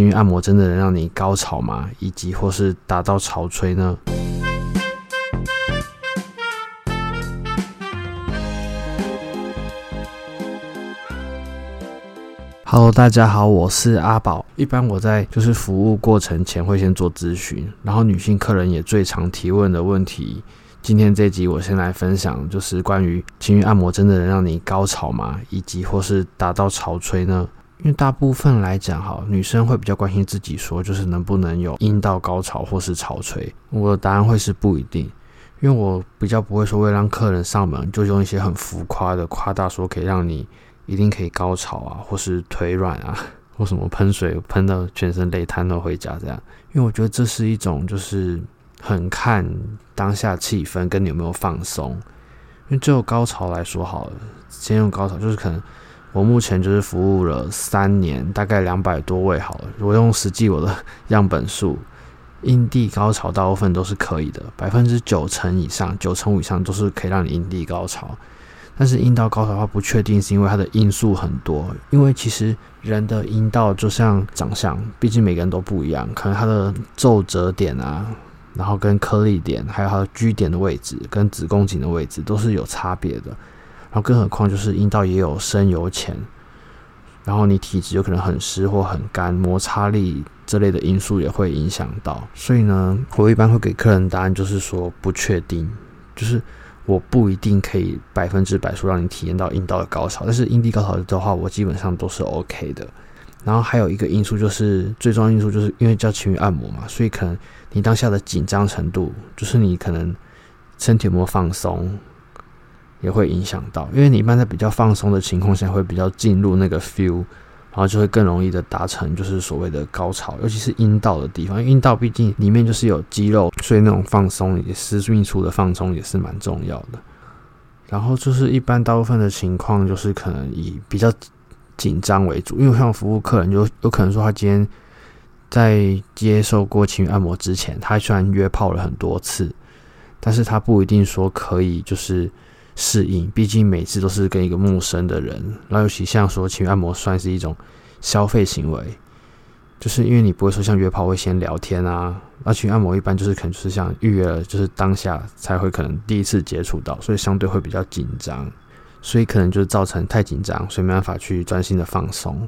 情欲按摩真的能让你高潮吗？以及或是达到潮吹呢？Hello，大家好，我是阿宝。一般我在就是服务过程前会先做咨询，然后女性客人也最常提问的问题。今天这集我先来分享，就是关于情欲按摩真的能让你高潮吗？以及或是达到潮吹呢？因为大部分来讲，哈，女生会比较关心自己说，就是能不能有阴道高潮或是潮吹。我的答案会是不一定，因为我比较不会说为让客人上门就用一些很浮夸的夸大说可以让你一定可以高潮啊，或是腿软啊，或什么喷水喷到全身累瘫了回家这样。因为我觉得这是一种就是。很看当下气氛跟你有没有放松，因为就高潮来说好了，先用高潮，就是可能我目前就是服务了三年，大概两百多位好了。我用实际我的样本数，阴蒂高潮大部分都是可以的，百分之九成以上，九成五以上都是可以让你阴蒂高潮。但是阴道高潮的话不确定，是因为它的因素很多，因为其实人的阴道就像长相，毕竟每个人都不一样，可能它的皱褶点啊。然后跟颗粒点，还有它的 G 点的位置，跟子宫颈的位置都是有差别的。然后更何况就是阴道也有深有浅，然后你体质有可能很湿或很干，摩擦力这类的因素也会影响到。所以呢，我一般会给客人答案就是说不确定，就是我不一定可以百分之百说让你体验到阴道的高潮，但是阴蒂高潮的话，我基本上都是 OK 的。然后还有一个因素就是最重要因素，就是因为叫情侣按摩嘛，所以可能你当下的紧张程度，就是你可能身体有没有放松，也会影响到。因为你一般在比较放松的情况下，会比较进入那个 feel，然后就会更容易的达成就是所谓的高潮，尤其是阴道的地方，阴道毕竟里面就是有肌肉，所以那种放松也私密处的放松也是蛮重要的。然后就是一般大部分的情况，就是可能以比较。紧张为主，因为像服务客人，就有可能说他今天在接受过情侣按摩之前，他虽然约炮了很多次，但是他不一定说可以就是适应，毕竟每次都是跟一个陌生的人，然后尤其像说情欲按摩算是一种消费行为，就是因为你不会说像约炮会先聊天啊，那情欲按摩一般就是可能就是像预约了，就是当下才会可能第一次接触到，所以相对会比较紧张。所以可能就是造成太紧张，所以没办法去专心的放松，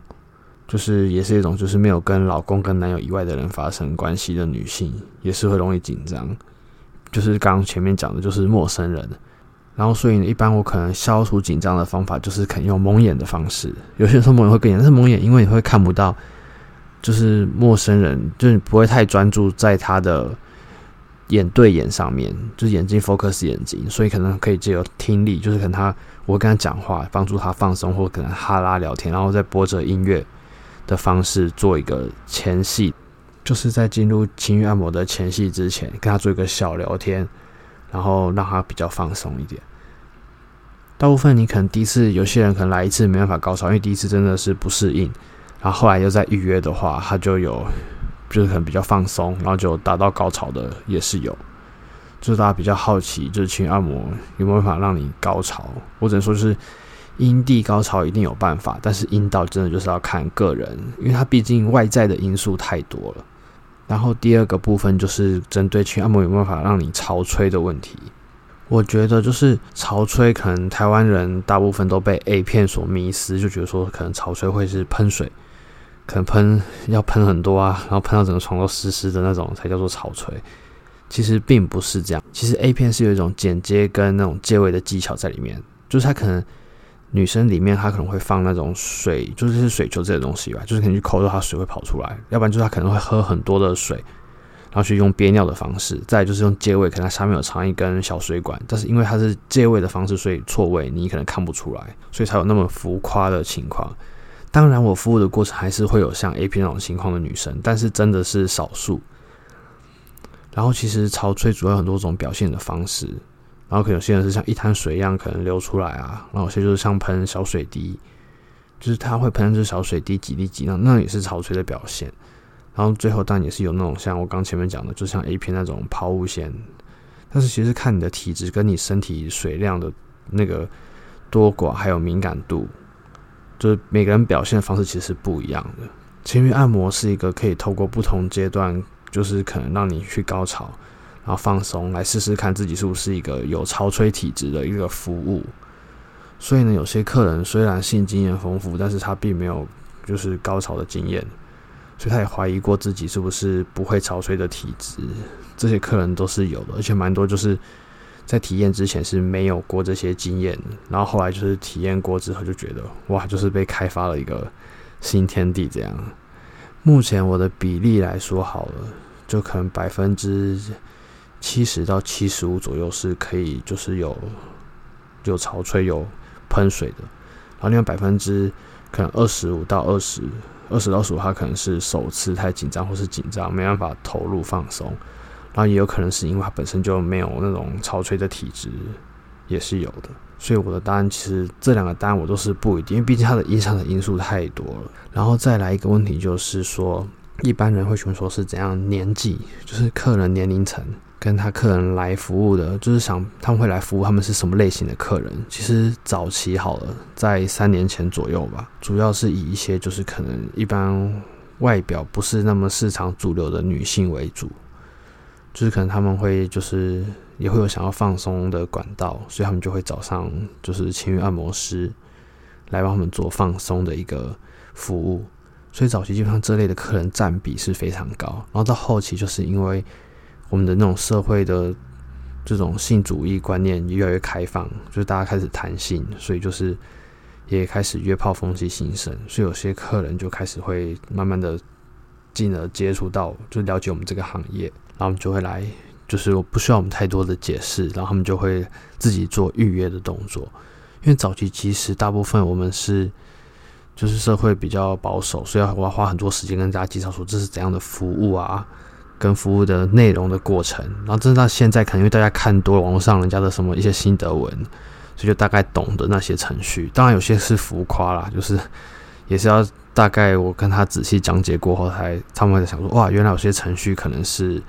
就是也是一种就是没有跟老公跟男友以外的人发生关系的女性，也是会容易紧张。就是刚前面讲的，就是陌生人，然后所以呢，一般我可能消除紧张的方法，就是可能用蒙眼的方式。有些人说蒙眼会更严，但是蒙眼因为你会看不到，就是陌生人，就是不会太专注在他的。眼对眼上面，就是眼睛 focus 眼睛，所以可能可以借由听力，就是可能他我跟他讲话，帮助他放松，或可能哈拉聊天，然后再播着音乐的方式做一个前戏，就是在进入情欲按摩的前戏之前，跟他做一个小聊天，然后让他比较放松一点。大部分你可能第一次，有些人可能来一次没办法高潮，因为第一次真的是不适应，然后后来又再预约的话，他就有。就是可能比较放松，然后就达到高潮的也是有。就是大家比较好奇，就是情欲按摩有没有办法让你高潮？我只能说，就是阴蒂高潮一定有办法，但是阴道真的就是要看个人，因为它毕竟外在的因素太多了。然后第二个部分就是针对去按摩有没有办法让你潮吹的问题。我觉得就是潮吹，可能台湾人大部分都被 A 片所迷思，就觉得说可能潮吹会是喷水。可能喷要喷很多啊，然后喷到整个床都湿湿的那种才叫做潮吹。其实并不是这样，其实 A 片是有一种剪接跟那种借位的技巧在里面。就是它可能女生里面她可能会放那种水，就是水球这些东西吧，就是可能去抠到它水会跑出来。要不然就是她可能会喝很多的水，然后去用憋尿的方式。再就是用借位，可能它下面有藏一根小水管，但是因为它是借位的方式，所以错位你可能看不出来，所以才有那么浮夸的情况。当然，我服务的过程还是会有像 A P 那种情况的女生，但是真的是少数。然后，其实潮吹主要很多种表现的方式，然后可能有些人是像一滩水一样可能流出来啊，然后有些就是像喷小水滴，就是它会喷出小水滴几滴几，那那也是潮吹的表现。然后最后当然也是有那种像我刚前面讲的，就像 A 片那种抛物线，但是其实看你的体质跟你身体水量的那个多寡还有敏感度。就是每个人表现的方式其实是不一样的，情欲按摩是一个可以透过不同阶段，就是可能让你去高潮，然后放松，来试试看自己是不是一个有潮吹体质的一个服务。所以呢，有些客人虽然性经验丰富，但是他并没有就是高潮的经验，所以他也怀疑过自己是不是不会潮吹的体质。这些客人都是有的，而且蛮多就是在体验之前是没有过这些经验，然后后来就是体验过之后就觉得哇，就是被开发了一个。新天地这样，目前我的比例来说好了，就可能百分之七十到七十五左右是可以，就是有有潮吹有喷水的，然后另外百分之可能二十五到二十二十到十五，它可能是首次太紧张或是紧张没办法投入放松，然后也有可能是因为它本身就没有那种潮吹的体质，也是有的。所以我的答案其实这两个答案我都是不一定，因为毕竟它的影响的因素太多了。然后再来一个问题就是说，一般人会询问说是怎样年纪，就是客人年龄层跟他客人来服务的，就是想他们会来服务他们是什么类型的客人。其实早期好了，在三年前左右吧，主要是以一些就是可能一般外表不是那么市场主流的女性为主，就是可能他们会就是。也会有想要放松的管道，所以他们就会找上就是情欲按摩师来帮他们做放松的一个服务。所以早期基本上这类的客人占比是非常高，然后到后期就是因为我们的那种社会的这种性主义观念越来越开放，就是大家开始谈性，所以就是也开始约炮风气兴盛，所以有些客人就开始会慢慢的进而接触到，就了解我们这个行业，然后我们就会来。就是不需要我们太多的解释，然后他们就会自己做预约的动作。因为早期其实大部分我们是就是社会比较保守，所以我要花很多时间跟大家介绍说这是怎样的服务啊，跟服务的内容的过程。然后真的到现在，可能因为大家看多了网络上人家的什么一些心得文，所以就大概懂得那些程序。当然有些是浮夸啦，就是也是要大概我跟他仔细讲解过后才，他们才想说哇，原来有些程序可能是。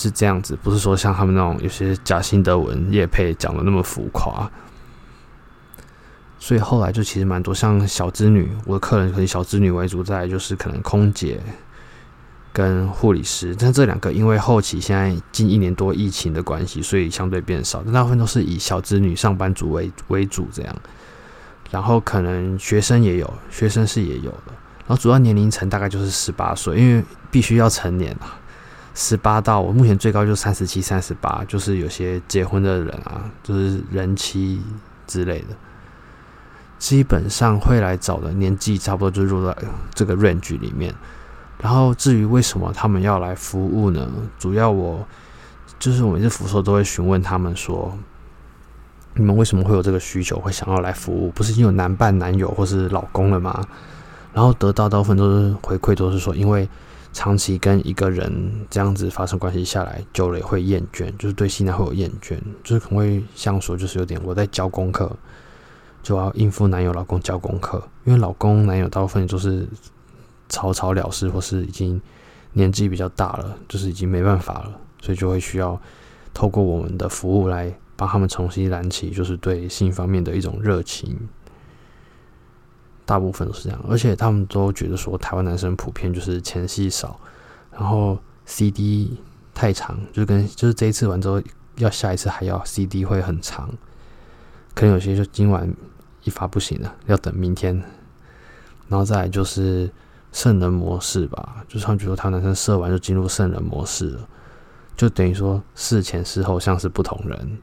是这样子，不是说像他们那种有些假心得文叶配讲的那么浮夸，所以后来就其实蛮多像小资女，我的客人可以小资女为主，再来就是可能空姐跟护理师，但这两个因为后期现在近一年多疫情的关系，所以相对变少，大部分都是以小子女上班族为为主这样，然后可能学生也有，学生是也有的，然后主要年龄层大概就是十八岁，因为必须要成年啊。十八到我目前最高就三十七、三十八，就是有些结婚的人啊，就是人妻之类的，基本上会来找的年纪差不多就入在这个 range 里面。然后至于为什么他们要来服务呢？主要我就是我每次服务时候都会询问他们说，你们为什么会有这个需求，会想要来服务？不是已经有男伴、男友或是老公了吗？然后得到大部分都是回馈，都是说因为。长期跟一个人这样子发生关系下来，久了也会厌倦，就是对性爱会有厌倦，就是可能会像说，就是有点我在教功课，就要应付男友、老公教功课，因为老公、男友大部分都是草草了事，或是已经年纪比较大了，就是已经没办法了，所以就会需要透过我们的服务来帮他们重新燃起，就是对性方面的一种热情。大部分都是这样，而且他们都觉得说，台湾男生普遍就是前戏少，然后 CD 太长，就跟就是这一次完之后，要下一次还要 CD 会很长，可能有些就今晚一发不行了，要等明天。然后再来就是圣人模式吧，就是他们觉得他男生射完就进入圣人模式了，就等于说事前事后像是不同人。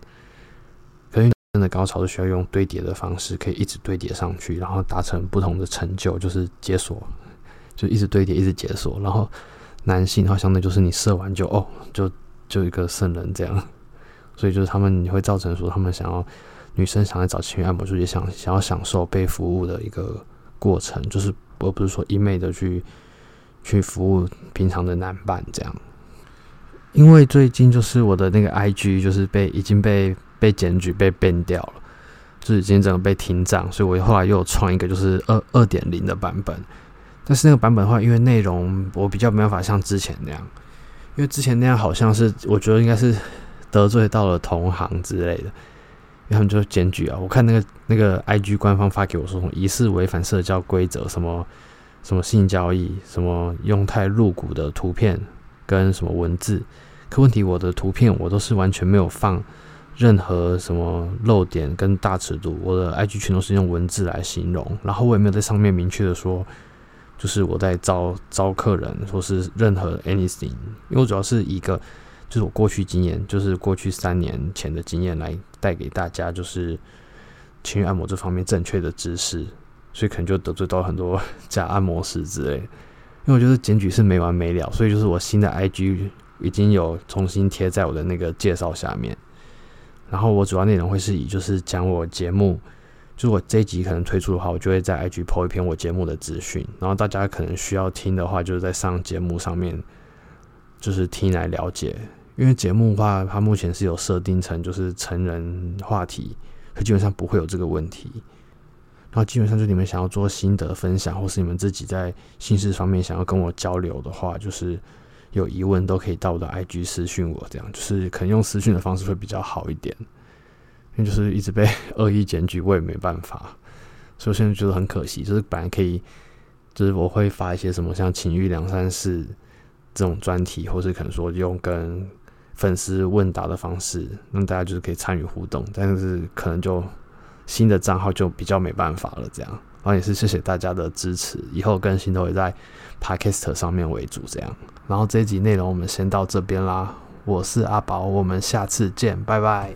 真的高潮是需要用堆叠的方式，可以一直堆叠上去，然后达成不同的成就，就是解锁，就一直堆叠，一直解锁。然后男性好像那就是你射完就哦，就就一个圣人这样，所以就是他们你会造成说他们想要女生想要找情侣按摩，就也想想要享受被服务的一个过程，就是而不是说一昧的去去服务平常的男伴这样。因为最近就是我的那个 IG 就是被已经被。被检举被 ban 掉了，就是已经整个被停账，所以我后来又创一个就是二二点零的版本。但是那个版本的话，因为内容我比较没办法像之前那样，因为之前那样好像是我觉得应该是得罪到了同行之类的，然后就检举啊。我看那个那个 IG 官方发给我说，疑似违反社交规则，什么什么性交易，什么用太露骨的图片跟什么文字。可问题，我的图片我都是完全没有放任何什么漏点跟大尺度，我的 IG 全都是用文字来形容，然后我也没有在上面明确的说，就是我在招招客人，或是任何 anything，因为我主要是一个。就是我过去经验，就是过去三年前的经验来带给大家，就是情欲按摩这方面正确的知识，所以可能就得罪到很多 假按摩师之类。因为我觉得检举是没完没了，所以就是我新的 IG 已经有重新贴在我的那个介绍下面。然后我主要内容会是以就是讲我节目，就是我这一集可能推出的话，我就会在 IG po 一篇我节目的资讯。然后大家可能需要听的话，就是在上节目上面。就是听来了解，因为节目的话，它目前是有设定成就是成人话题，它基本上不会有这个问题。然后基本上就你们想要做心得分享，或是你们自己在心事方面想要跟我交流的话，就是有疑问都可以到我的 IG 私讯我，这样就是可能用私讯的方式会比较好一点。因为就是一直被恶意检举，我也没办法，所以我现在觉得很可惜。就是本来可以，就是我会发一些什么像情欲两三事。这种专题，或是可能说用跟粉丝问答的方式，让大家就是可以参与互动，但是可能就新的账号就比较没办法了。这样，然后也是谢谢大家的支持，以后更新都会在 Podcast 上面为主。这样，然后这一集内容我们先到这边啦，我是阿宝，我们下次见，拜拜。